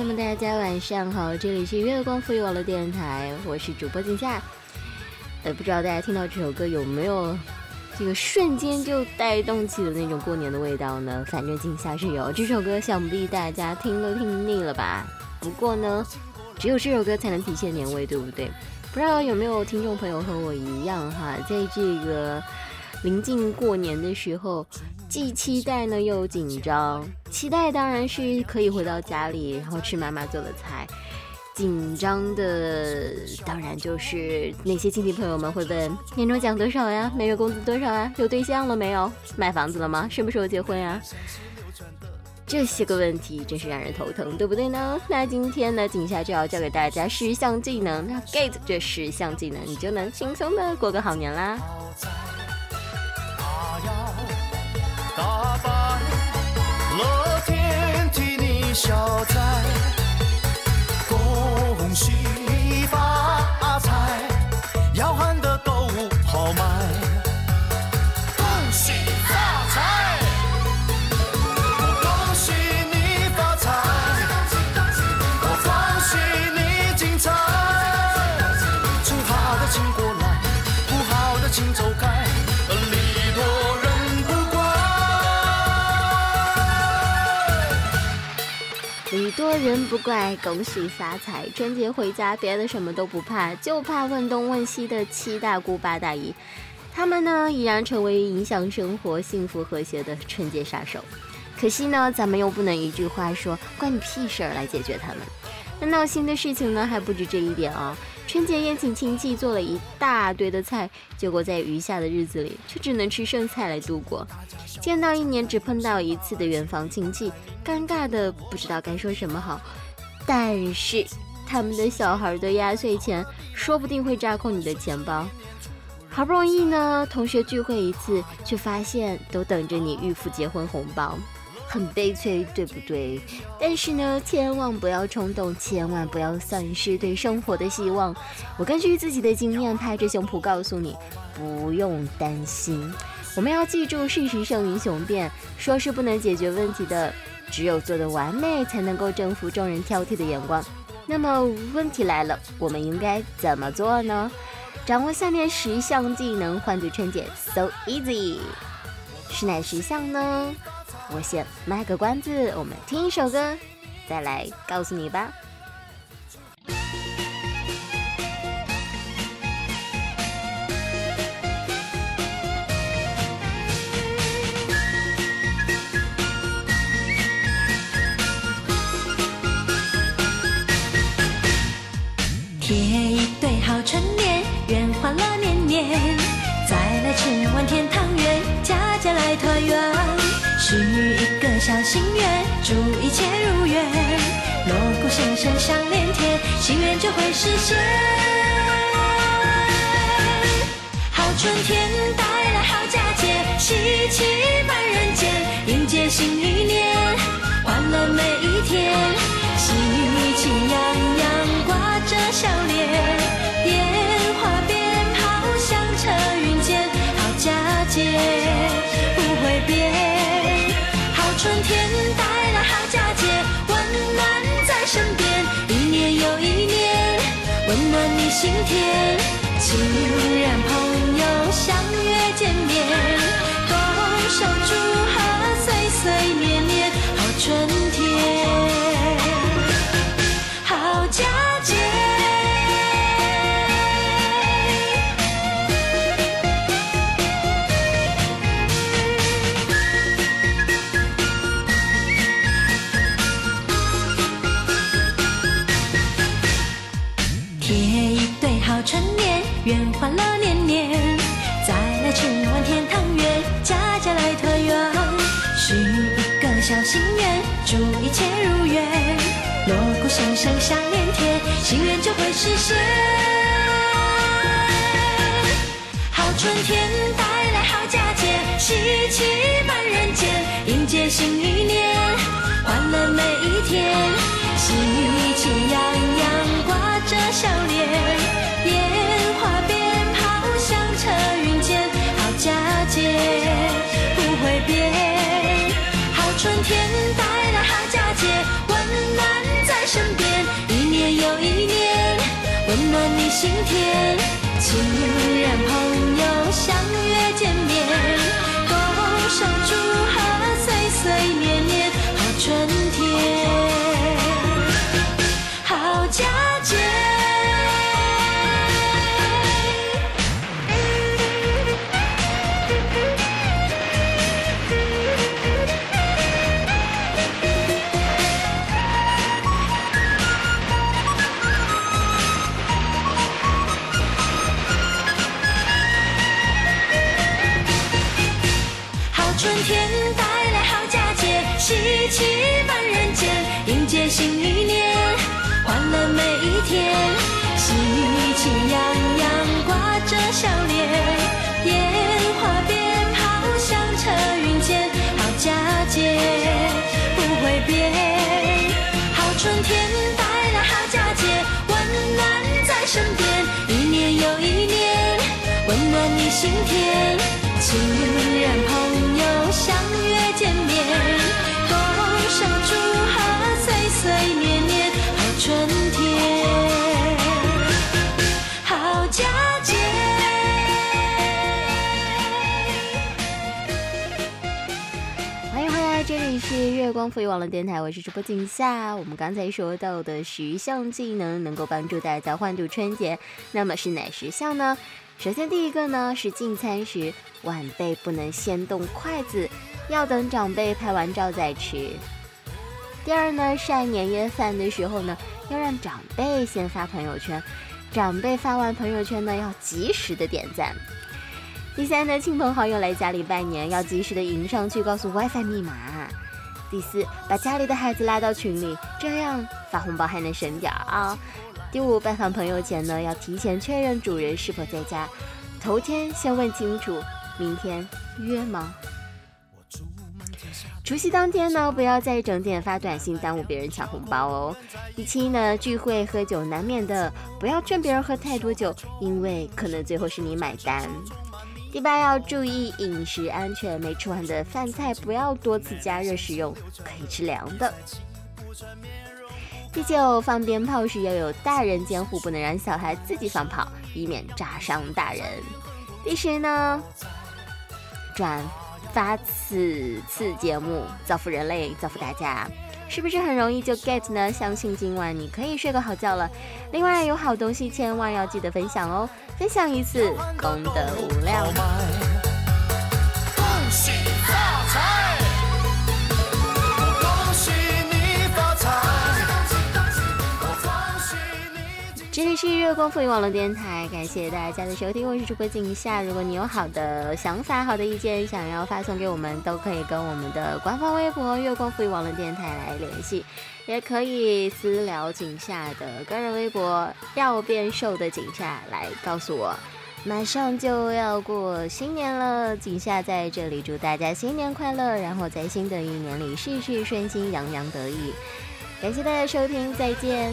那么，大家晚上好，这里是月光赋予网络电台，我是主播静夏。呃，不知道大家听到这首歌有没有这个瞬间就带动起的那种过年的味道呢？反正静夏是有。这首歌想必大家听都听腻了吧？不过呢，只有这首歌才能体现年味，对不对？不知道有没有听众朋友和我一样哈，在这个临近过年的时候。既期待呢，又紧张。期待当然是可以回到家里，然后吃妈妈做的菜。紧张的当然就是那些亲戚朋友们会问：年终奖多少呀？每月工资多少啊？有对象了没有？买房子了吗？什么时候结婚呀？这些个问题真是让人头疼，对不对呢？那今天呢，景夏就要教给大家十项技能，那 get 这十项技能，你就能轻松的过个好年啦。多人不怪，恭喜发财。春节回家，别的什么都不怕，就怕问东问西的七大姑八大姨。他们呢，已然成为影响生活幸福和谐的春节杀手。可惜呢，咱们又不能一句话说关你屁事儿来解决他们。那闹心的事情呢，还不止这一点啊。春节宴请亲戚，做了一大堆的菜，结果在余下的日子里，却只能吃剩菜来度过。见到一年只碰到一次的远房亲戚，尴尬的不知道该说什么好。但是他们的小孩的压岁钱，说不定会扎空你的钱包。好不容易呢，同学聚会一次，却发现都等着你预付结婚红包。很悲催，对不对？但是呢，千万不要冲动，千万不要丧失对生活的希望。我根据自己的经验，拍着胸脯告诉你，不用担心。我们要记住，事实胜于雄辩。说是不能解决问题的，只有做的完美，才能够征服众人挑剔的眼光。那么问题来了，我们应该怎么做呢？掌握下面十项技能，换对春节，so easy。是哪十项呢？我先卖个关子，我们听一首歌，再来告诉你吧。个小心愿，祝一切如愿，锣鼓声声响连天，心愿就会实现。好春天带来好佳节，喜气满人间，亲人朋友相约见面，拱手祝愿，祝一切如愿。锣鼓声声响连天，心愿就会实现。好春天带来好佳节，喜气满人间，迎接新一年，欢乐每一天，喜气洋洋今天，亲人朋友相约见面，共声祝贺岁岁年年好春心田。亲人朋友相约见面，共守祝贺岁岁年年好春天，好佳节。欢迎回来，这里是月光赋予网络电台，我是主播景夏。我们刚才说到的十项技能能够帮助大家欢度春节，那么是哪十项呢？首先第一个呢是进餐时晚辈不能先动筷子，要等长辈拍完照再吃。第二呢，晒年夜饭的时候呢，要让长辈先发朋友圈，长辈发完朋友圈呢，要及时的点赞。第三呢，亲朋好友来家里拜年，要及时的迎上去，告诉 WiFi 密码。第四，把家里的孩子拉到群里，这样发红包还能省点儿啊。第五，拜访朋友前呢，要提前确认主人是否在家，头天先问清楚，明天约吗？除夕当天呢，不要再整点发短信耽误别人抢红包哦。第七呢，聚会喝酒难免的，不要劝别人喝太多酒，因为可能最后是你买单。第八要注意饮食安全，没吃完的饭菜不要多次加热食用，可以吃凉的。第九，放鞭炮时要有大人监护，不能让小孩自己放炮，以免炸伤大人。第十呢，转发此次节目，造福人类，造福大家，是不是很容易就 get 呢？相信今晚你可以睡个好觉了。另外，有好东西千万要记得分享哦，分享一次功德无量。是月光赋予网络电台，感谢大家的收听，我是主播景夏。如果你有好的想法、好的意见，想要发送给我们，都可以跟我们的官方微博“月光赋予网络电台”来联系，也可以私聊景夏的个人微博“要变瘦的景夏”来告诉我。马上就要过新年了，景夏在这里祝大家新年快乐，然后在新的一年里事事顺心，洋洋得意。感谢大家收听，再见。